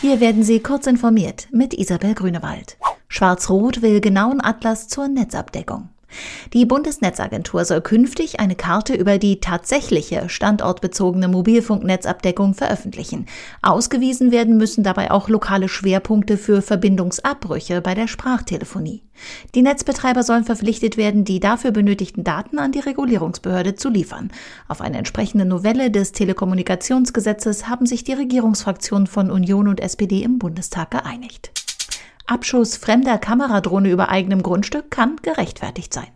Hier werden Sie kurz informiert mit Isabel Grünewald. Schwarz-Rot will genauen Atlas zur Netzabdeckung. Die Bundesnetzagentur soll künftig eine Karte über die tatsächliche standortbezogene Mobilfunknetzabdeckung veröffentlichen. Ausgewiesen werden müssen dabei auch lokale Schwerpunkte für Verbindungsabbrüche bei der Sprachtelefonie. Die Netzbetreiber sollen verpflichtet werden, die dafür benötigten Daten an die Regulierungsbehörde zu liefern. Auf eine entsprechende Novelle des Telekommunikationsgesetzes haben sich die Regierungsfraktionen von Union und SPD im Bundestag geeinigt. Abschuss fremder Kameradrohne über eigenem Grundstück kann gerechtfertigt sein.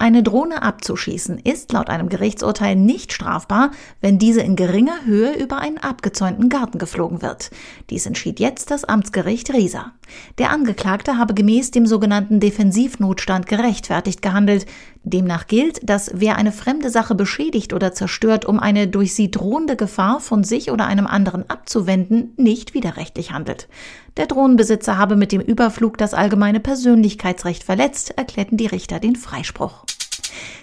Eine Drohne abzuschießen ist laut einem Gerichtsurteil nicht strafbar, wenn diese in geringer Höhe über einen abgezäunten Garten geflogen wird. Dies entschied jetzt das Amtsgericht Riesa. Der Angeklagte habe gemäß dem sogenannten Defensivnotstand gerechtfertigt gehandelt. Demnach gilt, dass wer eine fremde Sache beschädigt oder zerstört, um eine durch sie drohende Gefahr von sich oder einem anderen abzuwenden, nicht widerrechtlich handelt. Der Drohnenbesitzer habe mit dem Überflug das allgemeine Persönlichkeitsrecht verletzt, erklärten die Richter den Freispruch.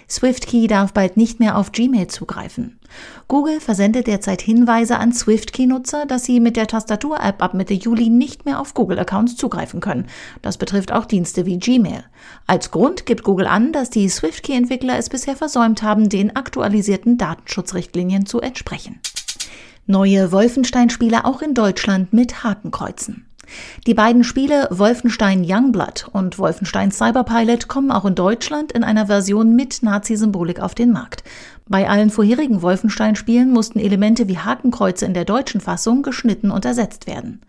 SwiftKey darf bald nicht mehr auf Gmail zugreifen. Google versendet derzeit Hinweise an SwiftKey-Nutzer, dass sie mit der Tastatur-App ab Mitte Juli nicht mehr auf Google-Accounts zugreifen können. Das betrifft auch Dienste wie Gmail. Als Grund gibt Google an, dass die SwiftKey-Entwickler es bisher versäumt haben, den aktualisierten Datenschutzrichtlinien zu entsprechen. Neue Wolfenstein-Spiele auch in Deutschland mit Hakenkreuzen. Die beiden Spiele Wolfenstein Youngblood und Wolfenstein Cyberpilot kommen auch in Deutschland in einer Version mit Nazi-Symbolik auf den Markt. Bei allen vorherigen Wolfenstein-Spielen mussten Elemente wie Hakenkreuze in der deutschen Fassung geschnitten und ersetzt werden.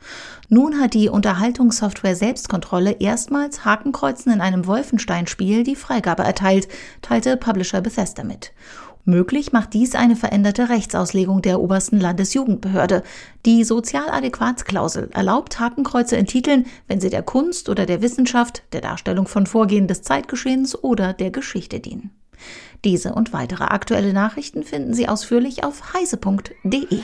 Nun hat die Unterhaltungssoftware Selbstkontrolle erstmals Hakenkreuzen in einem Wolfenstein-Spiel die Freigabe erteilt, teilte Publisher Bethesda mit. Möglich macht dies eine veränderte Rechtsauslegung der obersten Landesjugendbehörde. Die Sozialadäquatsklausel erlaubt Hakenkreuze in Titeln, wenn sie der Kunst oder der Wissenschaft, der Darstellung von Vorgehen des Zeitgeschehens oder der Geschichte dienen. Diese und weitere aktuelle Nachrichten finden Sie ausführlich auf heise.de.